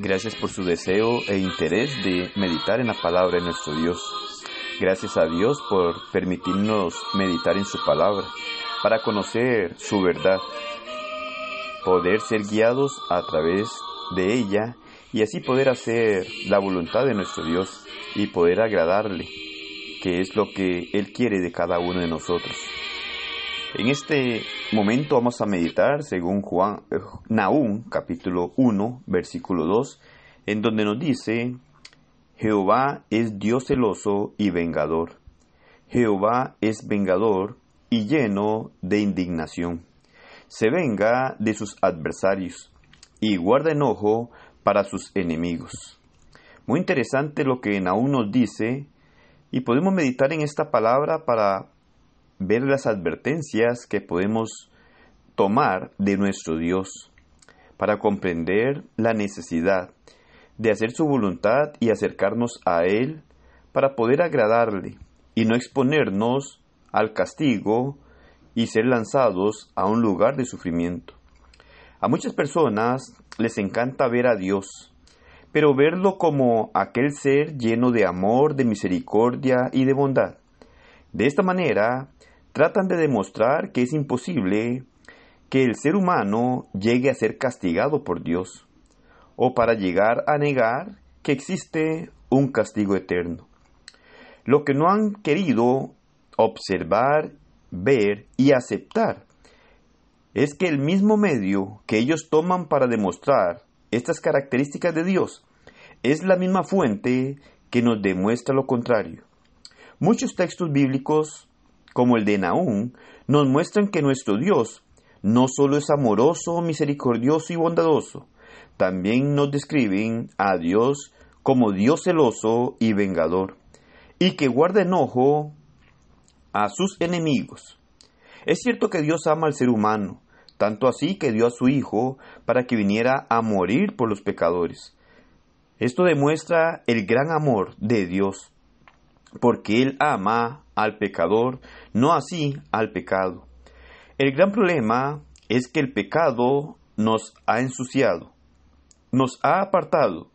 Gracias por su deseo e interés de meditar en la palabra de nuestro Dios. Gracias a Dios por permitirnos meditar en su palabra, para conocer su verdad, poder ser guiados a través de ella y así poder hacer la voluntad de nuestro Dios y poder agradarle, que es lo que Él quiere de cada uno de nosotros. En este momento vamos a meditar según Juan eh, capítulo 1 versículo 2 en donde nos dice Jehová es Dios celoso y vengador. Jehová es vengador y lleno de indignación. Se venga de sus adversarios y guarda enojo para sus enemigos. Muy interesante lo que Nahum nos dice y podemos meditar en esta palabra para ver las advertencias que podemos tomar de nuestro Dios para comprender la necesidad de hacer su voluntad y acercarnos a Él para poder agradarle y no exponernos al castigo y ser lanzados a un lugar de sufrimiento. A muchas personas les encanta ver a Dios, pero verlo como aquel ser lleno de amor, de misericordia y de bondad. De esta manera, tratan de demostrar que es imposible que el ser humano llegue a ser castigado por Dios, o para llegar a negar que existe un castigo eterno. Lo que no han querido observar, ver y aceptar es que el mismo medio que ellos toman para demostrar estas características de Dios es la misma fuente que nos demuestra lo contrario. Muchos textos bíblicos como el de Naúm, nos muestran que nuestro Dios no solo es amoroso, misericordioso y bondadoso, también nos describen a Dios como Dios celoso y vengador, y que guarda enojo a sus enemigos. Es cierto que Dios ama al ser humano, tanto así que dio a su Hijo para que viniera a morir por los pecadores. Esto demuestra el gran amor de Dios, porque Él ama al pecador, no así al pecado. El gran problema es que el pecado nos ha ensuciado, nos ha apartado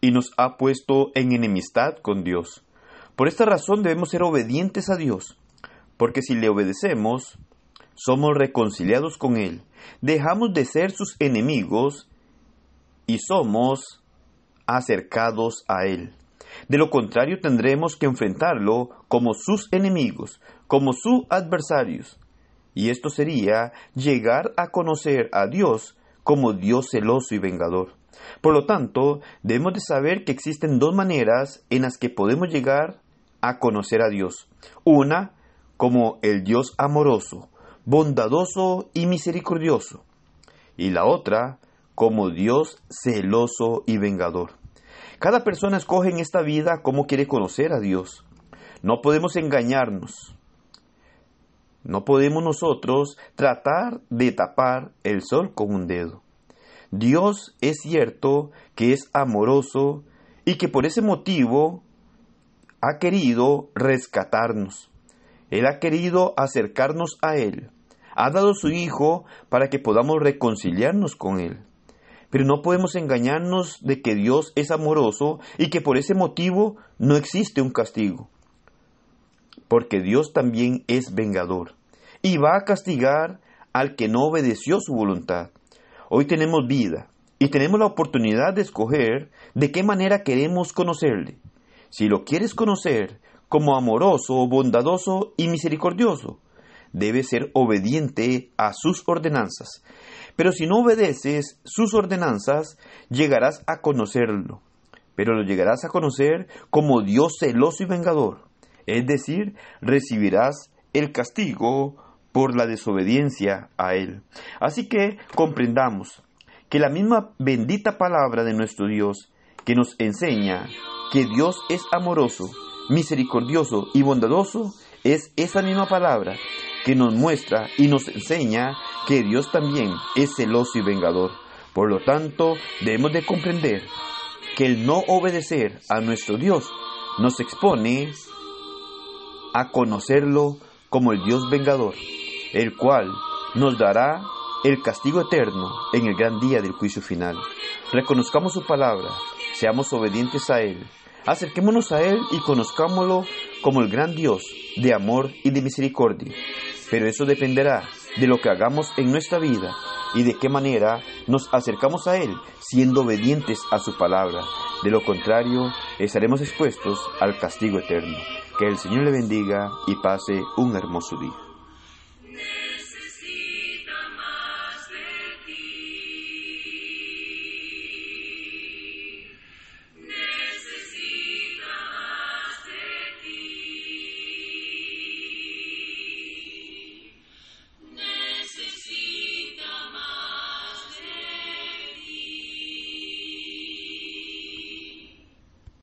y nos ha puesto en enemistad con Dios. Por esta razón debemos ser obedientes a Dios, porque si le obedecemos, somos reconciliados con Él, dejamos de ser sus enemigos y somos acercados a Él. De lo contrario tendremos que enfrentarlo como sus enemigos, como sus adversarios. Y esto sería llegar a conocer a Dios como Dios celoso y vengador. Por lo tanto, debemos de saber que existen dos maneras en las que podemos llegar a conocer a Dios. Una, como el Dios amoroso, bondadoso y misericordioso. Y la otra, como Dios celoso y vengador. Cada persona escoge en esta vida cómo quiere conocer a Dios. No podemos engañarnos. No podemos nosotros tratar de tapar el sol con un dedo. Dios es cierto que es amoroso y que por ese motivo ha querido rescatarnos. Él ha querido acercarnos a Él. Ha dado su Hijo para que podamos reconciliarnos con Él. Pero no podemos engañarnos de que Dios es amoroso y que por ese motivo no existe un castigo. Porque Dios también es vengador y va a castigar al que no obedeció su voluntad. Hoy tenemos vida y tenemos la oportunidad de escoger de qué manera queremos conocerle. Si lo quieres conocer como amoroso, bondadoso y misericordioso, debe ser obediente a sus ordenanzas. Pero si no obedeces sus ordenanzas, llegarás a conocerlo. Pero lo llegarás a conocer como Dios celoso y vengador. Es decir, recibirás el castigo por la desobediencia a Él. Así que comprendamos que la misma bendita palabra de nuestro Dios que nos enseña que Dios es amoroso, misericordioso y bondadoso, es esa misma palabra que nos muestra y nos enseña que Dios también es celoso y vengador. Por lo tanto, debemos de comprender que el no obedecer a nuestro Dios nos expone a conocerlo como el Dios vengador, el cual nos dará el castigo eterno en el gran día del juicio final. reconozcamos su palabra, seamos obedientes a Él, acerquémonos a Él y conozcámoslo como el gran Dios de amor y de misericordia. Pero eso dependerá de lo que hagamos en nuestra vida y de qué manera nos acercamos a Él siendo obedientes a su palabra. De lo contrario, estaremos expuestos al castigo eterno. Que el Señor le bendiga y pase un hermoso día.